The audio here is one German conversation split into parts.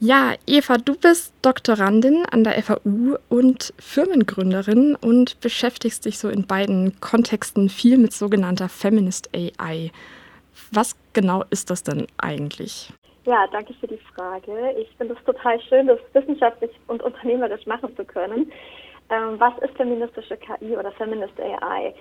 Ja, Eva, du bist Doktorandin an der FAU und Firmengründerin und beschäftigst dich so in beiden Kontexten viel mit sogenannter Feminist AI. Was genau ist das denn eigentlich? Ja, danke für die Frage. Ich finde es total schön, das wissenschaftlich und unternehmerisch machen zu können. Ähm, was ist feministische KI oder Feminist AI?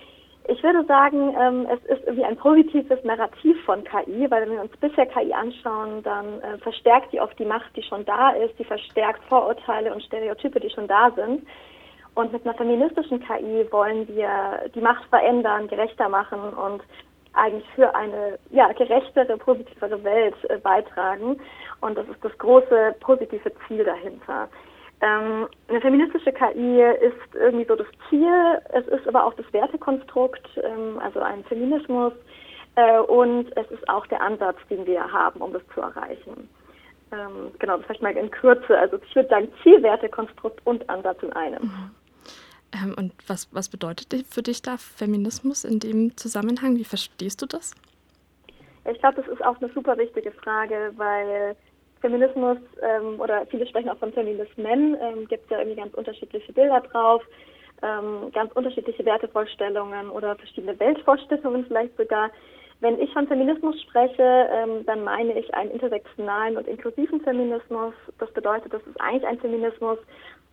Ich würde sagen, ähm, es ist irgendwie ein positives Narrativ von KI, weil wenn wir uns bisher KI anschauen, dann äh, verstärkt die oft die Macht, die schon da ist, die verstärkt Vorurteile und Stereotype, die schon da sind. Und mit einer feministischen KI wollen wir die Macht verändern, gerechter machen und eigentlich für eine ja, gerechtere, positivere Welt äh, beitragen. Und das ist das große positive Ziel dahinter. Ähm, eine feministische KI ist irgendwie so das Ziel, es ist aber auch das Wertekonstrukt, ähm, also ein Feminismus äh, und es ist auch der Ansatz, den wir haben, um das zu erreichen. Ähm, genau, das vielleicht mal in Kürze. Also ich würde sagen Zielwertekonstrukt und Ansatz in einem. Mhm. Ähm, und was, was bedeutet für dich da Feminismus in dem Zusammenhang? Wie verstehst du das? Ich glaube, das ist auch eine super wichtige Frage, weil Feminismus ähm, oder viele sprechen auch von Feminismen, ähm, gibt es ja irgendwie ganz unterschiedliche Bilder drauf, ähm, ganz unterschiedliche Wertevorstellungen oder verschiedene Weltvorstellungen vielleicht sogar. Wenn ich von Feminismus spreche, ähm, dann meine ich einen intersektionalen und inklusiven Feminismus. Das bedeutet, das ist eigentlich ein Feminismus,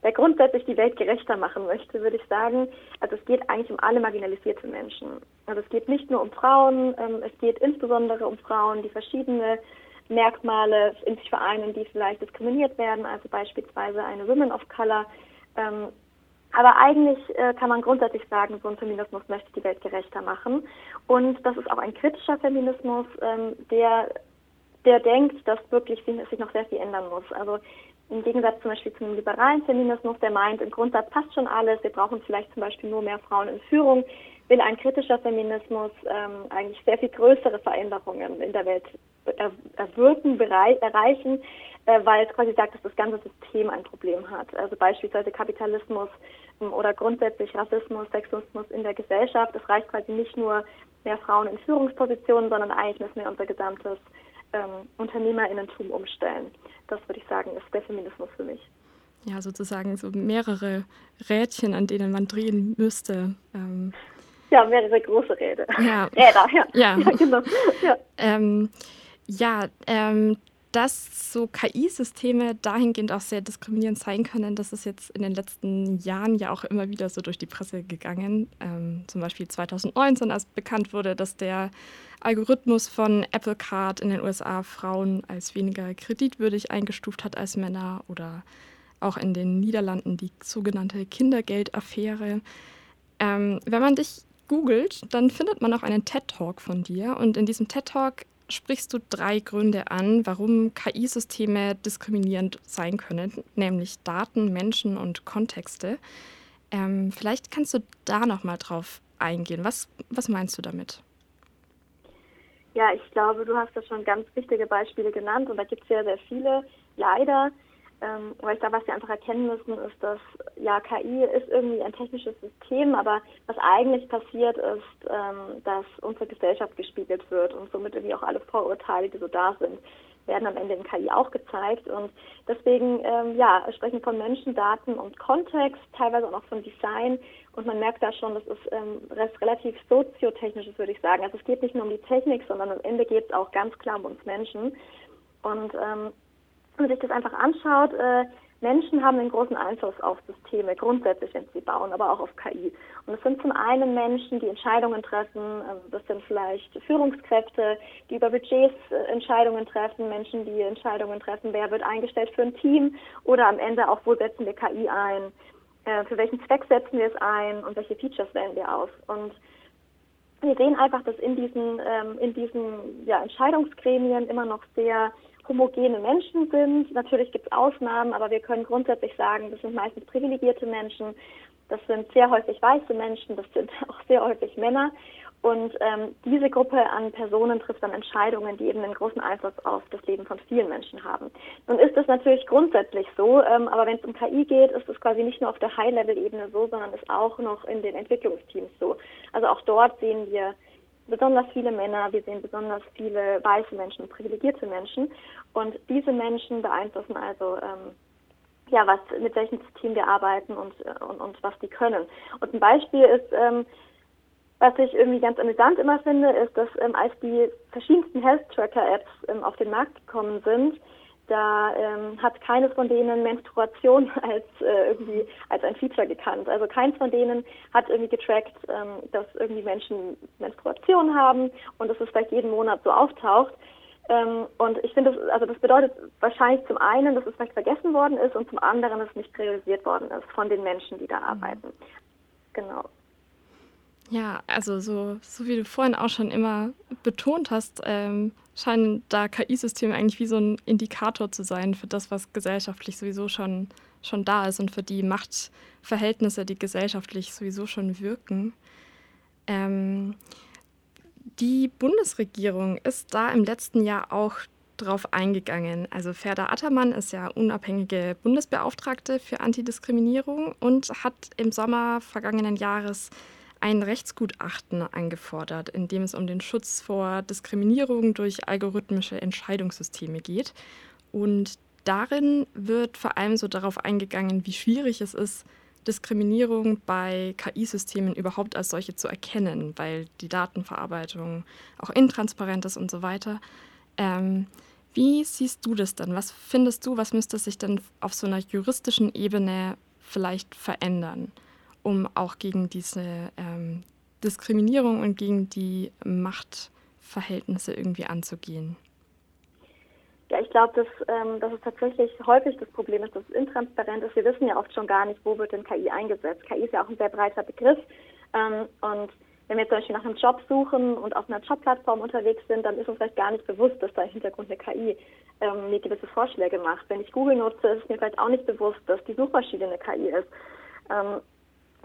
der grundsätzlich die Welt gerechter machen möchte, würde ich sagen. Also es geht eigentlich um alle marginalisierten Menschen. Also es geht nicht nur um Frauen, ähm, es geht insbesondere um Frauen, die verschiedene Merkmale in sich vereinen, die vielleicht diskriminiert werden, also beispielsweise eine Women of Color. Ähm, aber eigentlich äh, kann man grundsätzlich sagen, so ein Feminismus möchte die Welt gerechter machen. Und das ist auch ein kritischer Feminismus, ähm, der, der denkt, dass wirklich sich noch sehr viel ändern muss. Also im Gegensatz zum Beispiel zu einem liberalen Feminismus, der meint, im Grundsatz passt schon alles, wir brauchen vielleicht zum Beispiel nur mehr Frauen in Führung, will ein kritischer Feminismus ähm, eigentlich sehr viel größere Veränderungen in der Welt er, erwirken, erreichen, äh, weil es quasi sagt, dass das ganze System ein Problem hat. Also beispielsweise Kapitalismus ähm, oder grundsätzlich Rassismus, Sexismus in der Gesellschaft. Es reicht quasi nicht nur mehr Frauen in Führungspositionen, sondern eigentlich müssen wir unser gesamtes ähm, Unternehmerinnentum umstellen. Das würde ich sagen, ist der Feminismus für mich. Ja, sozusagen so mehrere Rädchen, an denen man drehen müsste. Ähm, ja, mehrere große Räder. Ja. Räder, ja. Ja, ja genau. Ja, ähm, ja ähm, dass so KI-Systeme dahingehend auch sehr diskriminierend sein können, das ist jetzt in den letzten Jahren ja auch immer wieder so durch die Presse gegangen. Ähm, zum Beispiel 2019, als bekannt wurde, dass der Algorithmus von Apple Card in den USA Frauen als weniger kreditwürdig eingestuft hat als Männer oder auch in den Niederlanden die sogenannte Kindergeldaffäre. Ähm, wenn man dich googelt, dann findet man auch einen TED-Talk von dir. Und in diesem TED-Talk sprichst du drei Gründe an, warum KI-Systeme diskriminierend sein können, nämlich Daten, Menschen und Kontexte. Ähm, vielleicht kannst du da noch mal drauf eingehen. Was, was meinst du damit? Ja, ich glaube, du hast da schon ganz wichtige Beispiele genannt und da gibt es sehr, sehr viele. Leider ähm, weil ich glaube, was wir einfach erkennen müssen, ist, dass ja KI ist irgendwie ein technisches System, aber was eigentlich passiert ist, ähm, dass unsere Gesellschaft gespiegelt wird und somit irgendwie auch alle Vorurteile, die so da sind, werden am Ende in KI auch gezeigt. Und deswegen, ähm, ja, sprechen von Menschen, Daten und Kontext, teilweise auch noch von Design. Und man merkt da schon, das ist ähm, relativ soziotechnisches, würde ich sagen. Also es geht nicht nur um die Technik, sondern am Ende geht es auch ganz klar um uns Menschen. Und ähm, wenn man sich das einfach anschaut, äh, Menschen haben einen großen Einfluss auf Systeme, grundsätzlich, wenn sie bauen, aber auch auf KI. Und es sind zum einen Menschen, die Entscheidungen treffen, also das sind vielleicht Führungskräfte, die über Budgets äh, Entscheidungen treffen, Menschen, die Entscheidungen treffen, wer wird eingestellt für ein Team oder am Ende auch, wo setzen wir KI ein, äh, für welchen Zweck setzen wir es ein und welche Features wählen wir aus. Und wir sehen einfach, dass in diesen, ähm, in diesen ja, Entscheidungsgremien immer noch sehr homogene Menschen sind. Natürlich gibt es Ausnahmen, aber wir können grundsätzlich sagen, das sind meistens privilegierte Menschen, das sind sehr häufig weiße Menschen, das sind auch sehr häufig Männer. Und ähm, diese Gruppe an Personen trifft dann Entscheidungen, die eben einen großen Einfluss auf das Leben von vielen Menschen haben. Nun ist das natürlich grundsätzlich so, ähm, aber wenn es um KI geht, ist es quasi nicht nur auf der High-Level-Ebene so, sondern ist auch noch in den Entwicklungsteams so. Also auch dort sehen wir besonders viele Männer, wir sehen besonders viele weiße Menschen, privilegierte Menschen. Und diese Menschen beeinflussen also, ähm, ja, was, mit welchem System wir arbeiten und, und, und was die können. Und ein Beispiel ist, ähm, was ich irgendwie ganz amüsant immer finde, ist, dass ähm, als die verschiedensten Health Tracker Apps ähm, auf den Markt gekommen sind, da ähm, hat keine von denen Menstruation als äh, irgendwie als ein Feature gekannt. Also keins von denen hat irgendwie getrackt, ähm, dass irgendwie Menschen Menstruation haben und dass es vielleicht jeden Monat so auftaucht. Ähm, und ich finde, das, also das bedeutet wahrscheinlich zum einen, dass es vielleicht vergessen worden ist und zum anderen, dass es nicht realisiert worden ist von den Menschen, die da mhm. arbeiten. Genau. Ja, also so, so wie du vorhin auch schon immer betont hast, ähm, scheinen da KI-Systeme eigentlich wie so ein Indikator zu sein für das, was gesellschaftlich sowieso schon, schon da ist und für die Machtverhältnisse, die gesellschaftlich sowieso schon wirken. Ähm, die Bundesregierung ist da im letzten Jahr auch drauf eingegangen. Also Ferda Attermann ist ja unabhängige Bundesbeauftragte für Antidiskriminierung und hat im Sommer vergangenen Jahres ein Rechtsgutachten angefordert, in dem es um den Schutz vor Diskriminierung durch algorithmische Entscheidungssysteme geht. Und darin wird vor allem so darauf eingegangen, wie schwierig es ist, Diskriminierung bei KI-Systemen überhaupt als solche zu erkennen, weil die Datenverarbeitung auch intransparent ist und so weiter. Ähm, wie siehst du das dann? Was findest du, was müsste sich denn auf so einer juristischen Ebene vielleicht verändern? Um auch gegen diese ähm, Diskriminierung und gegen die Machtverhältnisse irgendwie anzugehen? Ja, ich glaube, dass, ähm, dass es tatsächlich häufig das Problem ist, dass es intransparent ist. Wir wissen ja oft schon gar nicht, wo wird denn KI eingesetzt. KI ist ja auch ein sehr breiter Begriff. Ähm, und wenn wir zum Beispiel nach einem Job suchen und auf einer Jobplattform unterwegs sind, dann ist uns vielleicht gar nicht bewusst, dass da im Hintergrund eine KI ähm, mir gewisse Vorschläge macht. Wenn ich Google nutze, ist mir vielleicht auch nicht bewusst, dass die Suchmaschine eine KI ist. Ähm,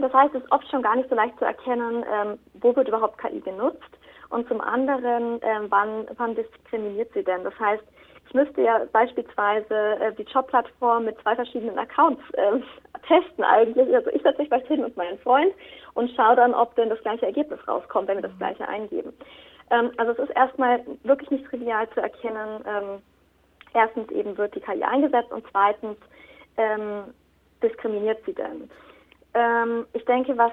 das heißt, es ist oft schon gar nicht so leicht zu erkennen, ähm, wo wird überhaupt KI genutzt und zum anderen, ähm, wann, wann diskriminiert sie denn. Das heißt, ich müsste ja beispielsweise äh, die Jobplattform mit zwei verschiedenen Accounts äh, testen eigentlich. Also ich setze mich bei hin und meinen Freund und schaue dann, ob denn das gleiche Ergebnis rauskommt, wenn wir das gleiche eingeben. Ähm, also es ist erstmal wirklich nicht trivial zu erkennen, ähm, erstens eben wird die KI eingesetzt und zweitens ähm, diskriminiert sie denn. Ähm, ich denke, was,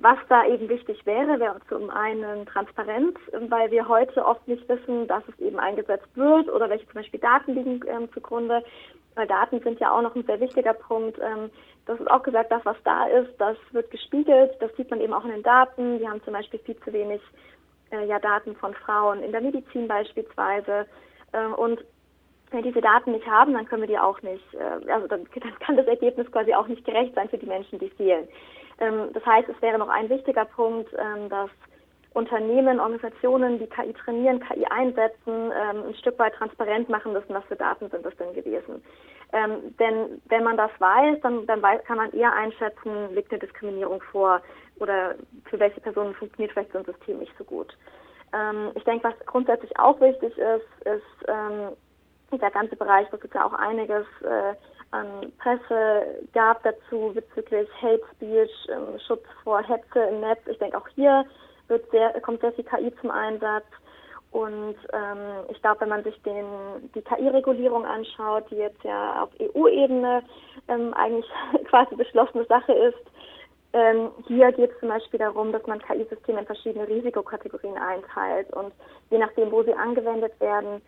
was da eben wichtig wäre, wäre zum einen Transparenz, weil wir heute oft nicht wissen, dass es eben eingesetzt wird oder welche zum Beispiel Daten liegen ähm, zugrunde. Weil Daten sind ja auch noch ein sehr wichtiger Punkt. Ähm, das ist auch gesagt, das, was da ist, das wird gespiegelt. Das sieht man eben auch in den Daten. Wir haben zum Beispiel viel zu wenig äh, ja, Daten von Frauen in der Medizin beispielsweise. Äh, und wenn wir diese Daten nicht haben, dann können wir die auch nicht, äh, also dann, dann, kann das Ergebnis quasi auch nicht gerecht sein für die Menschen, die fehlen. Ähm, das heißt, es wäre noch ein wichtiger Punkt, ähm, dass Unternehmen, Organisationen, die KI trainieren, KI einsetzen, ähm, ein Stück weit transparent machen müssen, was für Daten sind das denn gewesen. Ähm, denn wenn man das weiß, dann, dann weiß, kann man eher einschätzen, liegt eine Diskriminierung vor oder für welche Personen funktioniert vielleicht so ein System nicht so gut. Ähm, ich denke, was grundsätzlich auch wichtig ist, ist, ähm, dieser ganze Bereich, wo es ja auch einiges äh, an Presse gab dazu bezüglich Hate Speech, ähm, Schutz vor Hetze im Netz. Ich denke, auch hier wird sehr, kommt sehr viel KI zum Einsatz. Und ähm, ich glaube, wenn man sich den, die KI-Regulierung anschaut, die jetzt ja auf EU-Ebene ähm, eigentlich quasi beschlossene Sache ist, ähm, hier geht es zum Beispiel darum, dass man KI-Systeme in verschiedene Risikokategorien einteilt und je nachdem, wo sie angewendet werden,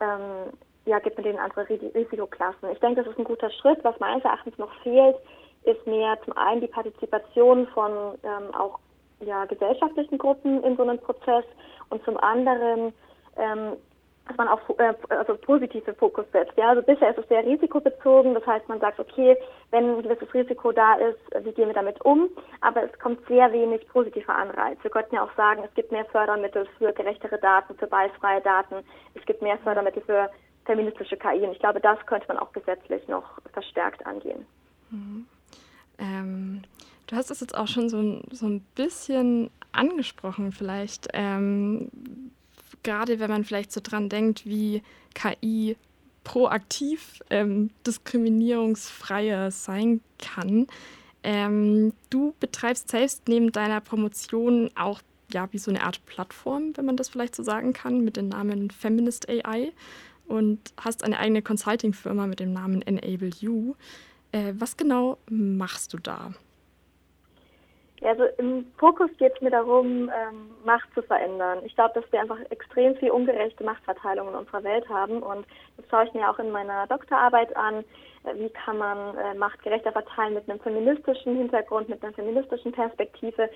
ähm, ja, gibt man denen andere Risikoklassen. Ich denke, das ist ein guter Schritt. Was meines Erachtens noch fehlt, ist mehr zum einen die Partizipation von ähm, auch ja, gesellschaftlichen Gruppen in so einem Prozess und zum anderen, ähm, dass man auf äh, also positive Fokus setzt. Ja, also bisher ist es sehr risikobezogen. Das heißt, man sagt, okay, wenn ein gewisses Risiko da ist, wie gehen wir damit um? Aber es kommt sehr wenig positiver Anreiz. Wir könnten ja auch sagen, es gibt mehr Fördermittel für gerechtere Daten, für beißfreie Daten. Es gibt mehr Fördermittel für feministische KI. Und ich glaube, das könnte man auch gesetzlich noch verstärkt angehen. Mhm. Ähm, du hast es jetzt auch schon so, so ein bisschen angesprochen, vielleicht. Ähm, gerade wenn man vielleicht so dran denkt, wie KI proaktiv ähm, diskriminierungsfreier sein kann. Ähm, du betreibst selbst neben deiner Promotion auch ja wie so eine Art Plattform, wenn man das vielleicht so sagen kann, mit dem Namen Feminist AI und hast eine eigene Consulting-Firma mit dem Namen Enable You. Äh, was genau machst du da? also im Fokus geht es mir darum, ähm, Macht zu verändern. Ich glaube, dass wir einfach extrem viel ungerechte Machtverteilung in unserer Welt haben und das schaue ich mir auch in meiner Doktorarbeit an. Äh, wie kann man äh, Macht gerechter verteilen mit einem feministischen Hintergrund, mit einer feministischen Perspektive?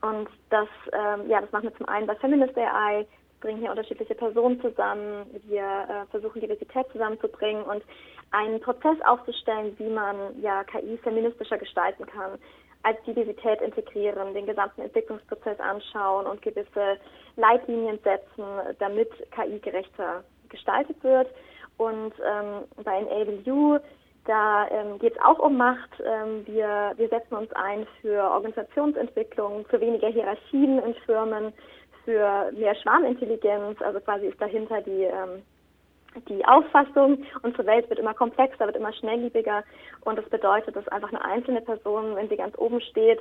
Und das, ähm, ja, das machen wir zum einen bei Feminist AI, bringen hier unterschiedliche Personen zusammen, wir äh, versuchen Diversität zusammenzubringen und einen Prozess aufzustellen, wie man ja KI feministischer gestalten kann als Diversität integrieren, den gesamten Entwicklungsprozess anschauen und gewisse Leitlinien setzen, damit KI gerechter gestaltet wird. Und ähm, bei Enable You, da ähm, geht es auch um Macht. Ähm, wir, wir setzen uns ein für Organisationsentwicklung, für weniger Hierarchien in Firmen, für mehr Schwarmintelligenz. Also quasi ist dahinter die ähm, die Auffassung, unsere Welt wird immer komplexer, wird immer schnelllebiger und das bedeutet, dass einfach eine einzelne Person, wenn sie ganz oben steht,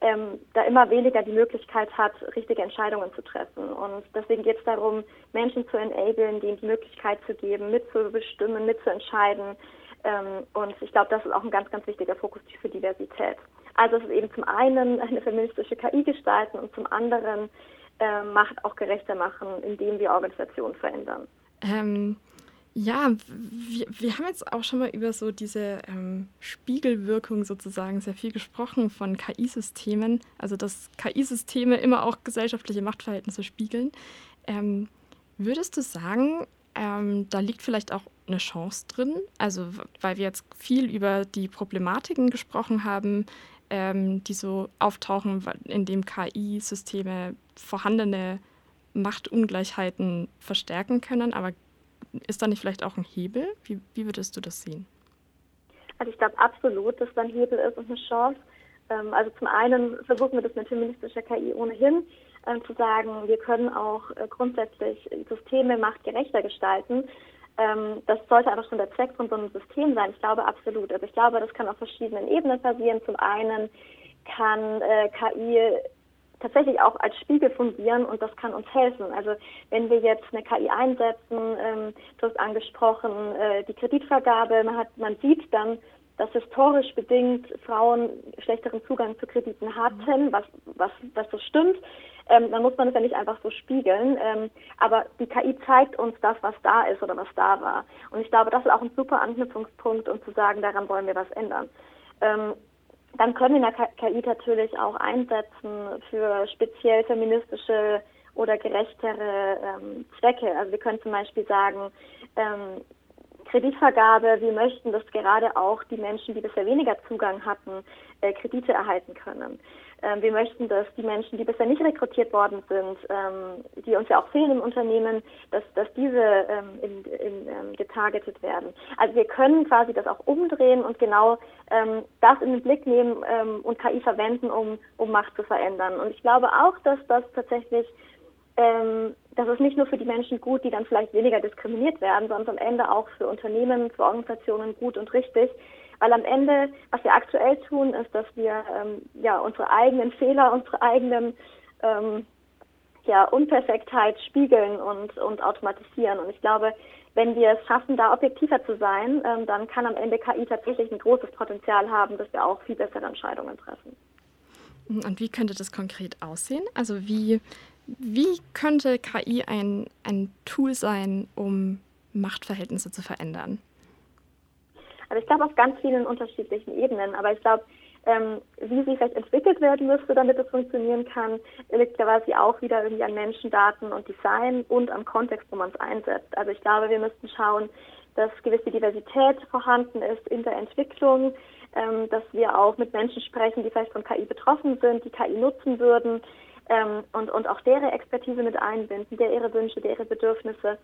ähm, da immer weniger die Möglichkeit hat, richtige Entscheidungen zu treffen. Und deswegen geht es darum, Menschen zu enablen, denen die Möglichkeit zu geben, mitzubestimmen, mitzuentscheiden. Ähm, und ich glaube, das ist auch ein ganz, ganz wichtiger Fokus für Diversität. Also es ist eben zum einen eine feministische KI gestalten und zum anderen äh, Macht auch gerechter machen, indem wir Organisationen verändern. Ähm, ja, wir, wir haben jetzt auch schon mal über so diese ähm, Spiegelwirkung sozusagen sehr viel gesprochen von KI-Systemen, also dass KI-Systeme immer auch gesellschaftliche Machtverhältnisse spiegeln. Ähm, würdest du sagen, ähm, da liegt vielleicht auch eine Chance drin? Also, weil wir jetzt viel über die Problematiken gesprochen haben, ähm, die so auftauchen, in dem KI-Systeme vorhandene Machtungleichheiten verstärken können, aber ist da nicht vielleicht auch ein Hebel? Wie, wie würdest du das sehen? Also ich glaube absolut, dass da ein Hebel ist und eine Chance. Ähm, also zum einen versuchen wir das mit feministischer KI ohnehin ähm, zu sagen, wir können auch äh, grundsätzlich Systeme machtgerechter gestalten. Ähm, das sollte aber schon der Zweck von so einem System sein. Ich glaube absolut. Also ich glaube, das kann auf verschiedenen Ebenen passieren. Zum einen kann äh, KI tatsächlich auch als Spiegel fungieren und das kann uns helfen. Also wenn wir jetzt eine KI einsetzen, ähm, du hast angesprochen, äh, die Kreditvergabe, man, hat, man sieht dann, dass historisch bedingt Frauen schlechteren Zugang zu Krediten hatten, was, was, was so stimmt. Ähm, dann muss man es ja nicht einfach so spiegeln. Ähm, aber die KI zeigt uns das, was da ist oder was da war. Und ich glaube, das ist auch ein super Anknüpfungspunkt, um zu sagen, daran wollen wir was ändern. Ähm, dann können wir KI natürlich auch einsetzen für speziell feministische oder gerechtere ähm, Zwecke. Also wir können zum Beispiel sagen, ähm, Kreditvergabe, wir möchten, dass gerade auch die Menschen, die bisher weniger Zugang hatten, äh, Kredite erhalten können. Ähm, wir möchten, dass die Menschen, die bisher nicht rekrutiert worden sind, ähm, die uns ja auch fehlen im Unternehmen, dass, dass diese ähm, in, in, ähm, getargetet werden. Also wir können quasi das auch umdrehen und genau ähm, das in den Blick nehmen ähm, und KI verwenden, um, um Macht zu verändern. Und ich glaube auch, dass das tatsächlich das ist nicht nur für die Menschen gut, die dann vielleicht weniger diskriminiert werden, sondern am Ende auch für Unternehmen, für Organisationen gut und richtig, weil am Ende, was wir aktuell tun, ist, dass wir ähm, ja unsere eigenen Fehler, unsere eigenen ähm, ja, Unperfektheit spiegeln und, und automatisieren. Und ich glaube, wenn wir es schaffen, da objektiver zu sein, ähm, dann kann am Ende KI tatsächlich ein großes Potenzial haben, dass wir auch viel bessere Entscheidungen treffen. Und wie könnte das konkret aussehen? Also wie, wie könnte KI ein, ein Tool sein, um Machtverhältnisse zu verändern? Also ich glaube auf ganz vielen unterschiedlichen Ebenen, aber ich glaube, ähm, wie sie vielleicht entwickelt werden müsste, damit es funktionieren kann, liegt quasi auch wieder irgendwie an Menschen, Daten und Design und am Kontext, wo man es einsetzt. Also ich glaube, wir müssten schauen, dass gewisse Diversität vorhanden ist in der Entwicklung, ähm, dass wir auch mit Menschen sprechen, die vielleicht von KI betroffen sind, die KI nutzen würden ähm, und, und auch deren Expertise mit einbinden, der ihre Wünsche, der ihre Bedürfnisse.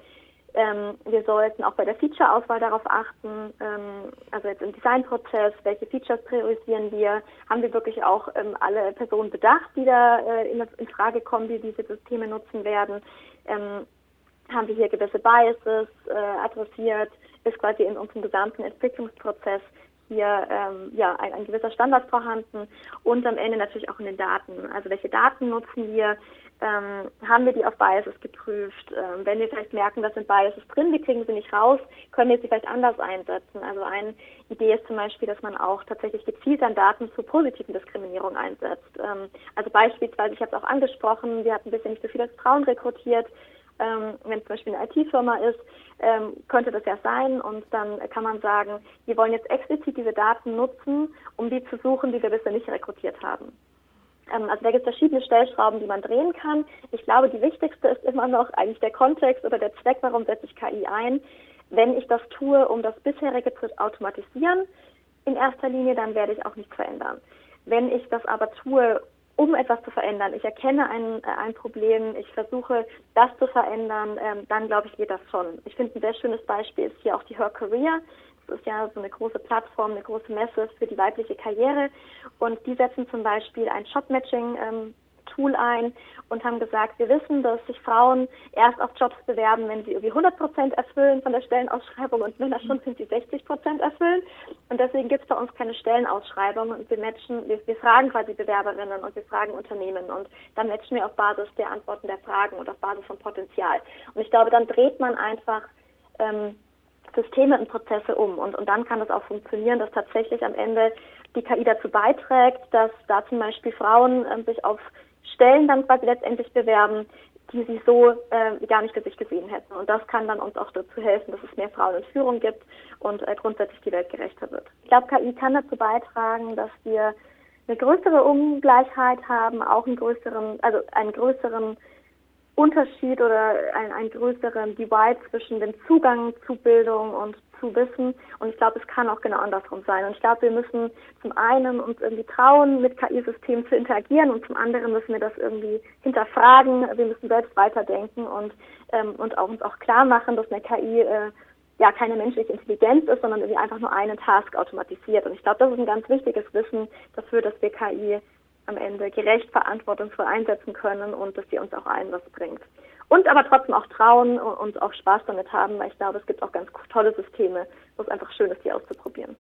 Ähm, wir sollten auch bei der Feature-Auswahl darauf achten, ähm, also jetzt im Designprozess, welche Features priorisieren wir, haben wir wirklich auch ähm, alle Personen bedacht, die da äh, in, in, Frage kommen, die diese Systeme nutzen werden. Ähm, haben wir hier gewisse Biases äh, adressiert, ist quasi in unserem gesamten Entwicklungsprozess hier ähm, ja ein, ein gewisser Standard vorhanden und am Ende natürlich auch in den Daten. Also welche Daten nutzen wir? Ähm, haben wir die auf Biases geprüft? Ähm, wenn wir vielleicht merken, da sind Biases drin, wir kriegen sie nicht raus, können wir sie vielleicht anders einsetzen. Also eine Idee ist zum Beispiel, dass man auch tatsächlich gezielt an Daten zur positiven Diskriminierung einsetzt. Ähm, also beispielsweise, ich habe es auch angesprochen, wir hatten bisher nicht so viele Frauen rekrutiert. Ähm, wenn zum Beispiel eine IT-Firma ist, ähm, könnte das ja sein und dann kann man sagen, wir wollen jetzt explizit diese Daten nutzen, um die zu suchen, die wir bisher nicht rekrutiert haben. Ähm, also da gibt es verschiedene Stellschrauben, die man drehen kann. Ich glaube, die wichtigste ist immer noch eigentlich der Kontext oder der Zweck, warum setze ich KI ein. Wenn ich das tue, um das bisherige zu automatisieren, in erster Linie, dann werde ich auch nichts verändern. Wenn ich das aber tue, um etwas zu verändern, ich erkenne ein, äh, ein Problem, ich versuche, das zu verändern, ähm, dann glaube ich, geht das schon. Ich finde, ein sehr schönes Beispiel ist hier auch die Her Career. Das ist ja so eine große Plattform, eine große Messe für die weibliche Karriere. Und die setzen zum Beispiel ein Shop-Matching ähm, Tool ein und haben gesagt, wir wissen, dass sich Frauen erst auf Jobs bewerben, wenn sie irgendwie 100 Prozent erfüllen von der Stellenausschreibung und Männer schon, wenn sie 60 Prozent erfüllen. Und deswegen gibt es bei uns keine Stellenausschreibung und wir matchen, wir, wir fragen quasi Bewerberinnen und wir fragen Unternehmen und dann matchen wir auf Basis der Antworten der Fragen und auf Basis von Potenzial. Und ich glaube, dann dreht man einfach ähm, Systeme und Prozesse um. Und, und dann kann es auch funktionieren, dass tatsächlich am Ende die KI dazu beiträgt, dass da zum Beispiel Frauen äh, sich auf Stellen dann quasi letztendlich bewerben, die sie so äh, gar nicht für sich gesehen hätten. Und das kann dann uns auch dazu helfen, dass es mehr Frauen in Führung gibt und äh, grundsätzlich die Welt gerechter wird. Ich glaube, KI kann dazu beitragen, dass wir eine größere Ungleichheit haben, auch einen größeren, also einen größeren Unterschied oder ein, einen größeren Divide zwischen dem Zugang zu Bildung und zu Wissen. Und ich glaube, es kann auch genau andersrum sein. Und ich glaube, wir müssen zum einen uns irgendwie trauen, mit KI-Systemen zu interagieren und zum anderen müssen wir das irgendwie hinterfragen. Wir müssen selbst weiterdenken und, ähm, und auch uns auch klar machen, dass eine KI äh, ja keine menschliche Intelligenz ist, sondern irgendwie einfach nur einen Task automatisiert. Und ich glaube, das ist ein ganz wichtiges Wissen dafür, dass wir KI am Ende gerecht verantwortungsvoll einsetzen können und dass sie uns auch allen was bringt. Und aber trotzdem auch trauen und auch Spaß damit haben, weil ich glaube, es gibt auch ganz tolle Systeme, wo es einfach schön ist, die auszuprobieren.